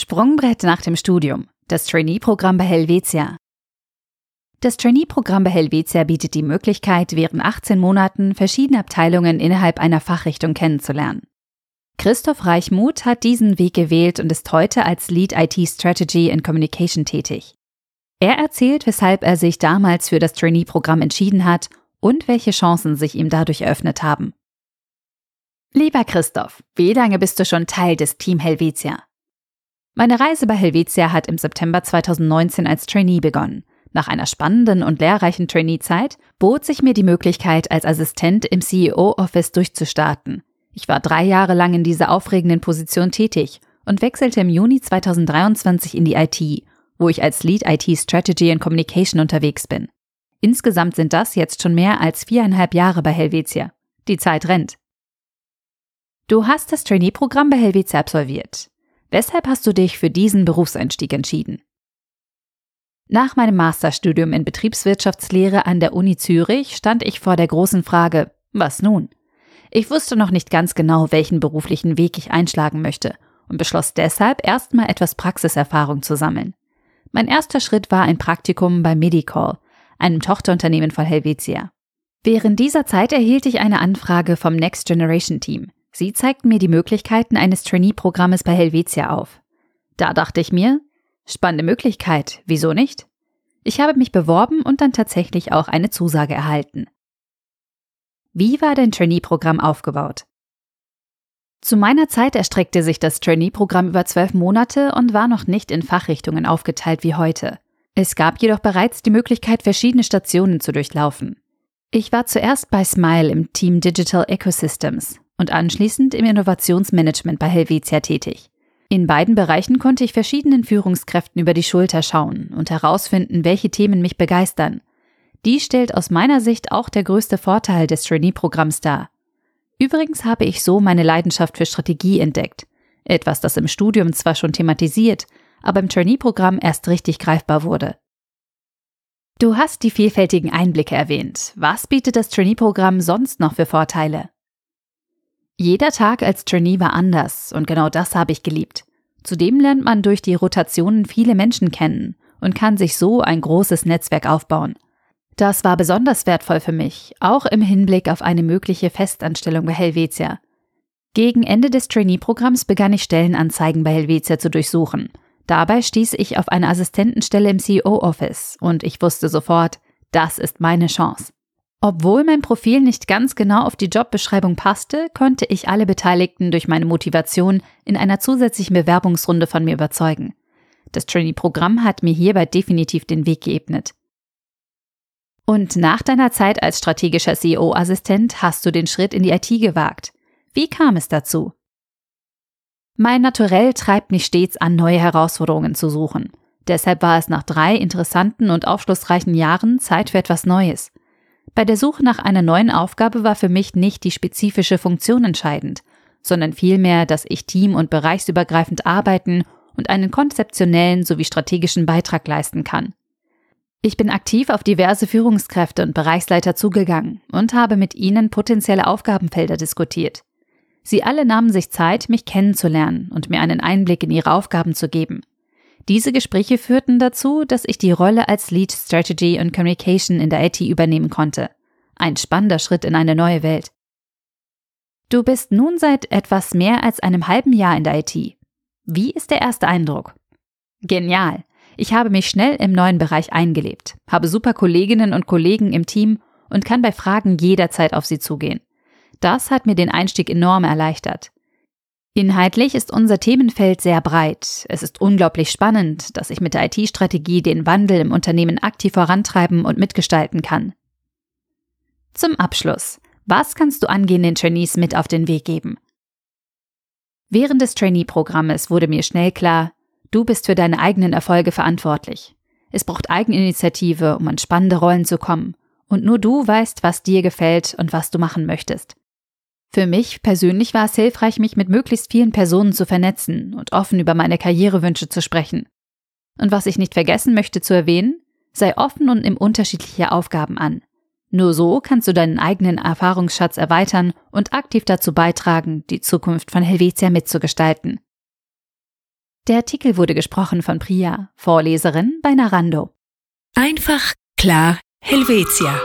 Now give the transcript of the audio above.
Sprungbrett nach dem Studium. Das Trainee-Programm bei Helvetia. Das Trainee-Programm bei Helvetia bietet die Möglichkeit, während 18 Monaten verschiedene Abteilungen innerhalb einer Fachrichtung kennenzulernen. Christoph Reichmuth hat diesen Weg gewählt und ist heute als Lead IT Strategy and Communication tätig. Er erzählt, weshalb er sich damals für das Trainee-Programm entschieden hat und welche Chancen sich ihm dadurch eröffnet haben. Lieber Christoph, wie lange bist du schon Teil des Team Helvetia? Meine Reise bei Helvetia hat im September 2019 als Trainee begonnen. Nach einer spannenden und lehrreichen Trainee-Zeit bot sich mir die Möglichkeit, als Assistent im CEO-Office durchzustarten. Ich war drei Jahre lang in dieser aufregenden Position tätig und wechselte im Juni 2023 in die IT, wo ich als Lead IT Strategy and Communication unterwegs bin. Insgesamt sind das jetzt schon mehr als viereinhalb Jahre bei Helvetia. Die Zeit rennt. Du hast das Trainee-Programm bei Helvetia absolviert. Weshalb hast du dich für diesen Berufseinstieg entschieden? Nach meinem Masterstudium in Betriebswirtschaftslehre an der Uni Zürich stand ich vor der großen Frage, was nun? Ich wusste noch nicht ganz genau, welchen beruflichen Weg ich einschlagen möchte und beschloss deshalb erstmal etwas Praxiserfahrung zu sammeln. Mein erster Schritt war ein Praktikum bei Medicall, einem Tochterunternehmen von Helvetia. Während dieser Zeit erhielt ich eine Anfrage vom Next Generation Team. Sie zeigten mir die Möglichkeiten eines Trainee-Programmes bei Helvetia auf. Da dachte ich mir, spannende Möglichkeit, wieso nicht? Ich habe mich beworben und dann tatsächlich auch eine Zusage erhalten. Wie war dein Trainee-Programm aufgebaut? Zu meiner Zeit erstreckte sich das Trainee-Programm über zwölf Monate und war noch nicht in Fachrichtungen aufgeteilt wie heute. Es gab jedoch bereits die Möglichkeit, verschiedene Stationen zu durchlaufen. Ich war zuerst bei Smile im Team Digital Ecosystems und anschließend im Innovationsmanagement bei Helvetia tätig. In beiden Bereichen konnte ich verschiedenen Führungskräften über die Schulter schauen und herausfinden, welche Themen mich begeistern. Die stellt aus meiner Sicht auch der größte Vorteil des Trainee-Programms dar. Übrigens habe ich so meine Leidenschaft für Strategie entdeckt. Etwas, das im Studium zwar schon thematisiert, aber im Trainee-Programm erst richtig greifbar wurde. Du hast die vielfältigen Einblicke erwähnt. Was bietet das Trainee-Programm sonst noch für Vorteile? Jeder Tag als Trainee war anders und genau das habe ich geliebt. Zudem lernt man durch die Rotationen viele Menschen kennen und kann sich so ein großes Netzwerk aufbauen. Das war besonders wertvoll für mich, auch im Hinblick auf eine mögliche Festanstellung bei Helvetia. Gegen Ende des Trainee-Programms begann ich Stellenanzeigen bei Helvetia zu durchsuchen. Dabei stieß ich auf eine Assistentenstelle im CEO-Office und ich wusste sofort, das ist meine Chance. Obwohl mein Profil nicht ganz genau auf die Jobbeschreibung passte, konnte ich alle Beteiligten durch meine Motivation in einer zusätzlichen Bewerbungsrunde von mir überzeugen. Das Trainee-Programm hat mir hierbei definitiv den Weg geebnet. Und nach deiner Zeit als strategischer CEO-Assistent hast du den Schritt in die IT gewagt. Wie kam es dazu? Mein Naturell treibt mich stets an, neue Herausforderungen zu suchen. Deshalb war es nach drei interessanten und aufschlussreichen Jahren Zeit für etwas Neues. Bei der Suche nach einer neuen Aufgabe war für mich nicht die spezifische Funktion entscheidend, sondern vielmehr, dass ich team- und bereichsübergreifend arbeiten und einen konzeptionellen sowie strategischen Beitrag leisten kann. Ich bin aktiv auf diverse Führungskräfte und Bereichsleiter zugegangen und habe mit ihnen potenzielle Aufgabenfelder diskutiert. Sie alle nahmen sich Zeit, mich kennenzulernen und mir einen Einblick in ihre Aufgaben zu geben. Diese Gespräche führten dazu, dass ich die Rolle als Lead Strategy und Communication in der IT übernehmen konnte. Ein spannender Schritt in eine neue Welt. Du bist nun seit etwas mehr als einem halben Jahr in der IT. Wie ist der erste Eindruck? Genial. Ich habe mich schnell im neuen Bereich eingelebt, habe super Kolleginnen und Kollegen im Team und kann bei Fragen jederzeit auf sie zugehen. Das hat mir den Einstieg enorm erleichtert. Inhaltlich ist unser Themenfeld sehr breit. Es ist unglaublich spannend, dass ich mit der IT-Strategie den Wandel im Unternehmen aktiv vorantreiben und mitgestalten kann. Zum Abschluss. Was kannst du angehenden Trainees mit auf den Weg geben? Während des Trainee-Programmes wurde mir schnell klar, du bist für deine eigenen Erfolge verantwortlich. Es braucht Eigeninitiative, um an spannende Rollen zu kommen. Und nur du weißt, was dir gefällt und was du machen möchtest. Für mich persönlich war es hilfreich, mich mit möglichst vielen Personen zu vernetzen und offen über meine Karrierewünsche zu sprechen. Und was ich nicht vergessen möchte zu erwähnen, sei offen und nimm unterschiedliche Aufgaben an. Nur so kannst du deinen eigenen Erfahrungsschatz erweitern und aktiv dazu beitragen, die Zukunft von Helvetia mitzugestalten. Der Artikel wurde gesprochen von Priya, Vorleserin bei Narando. Einfach klar Helvetia.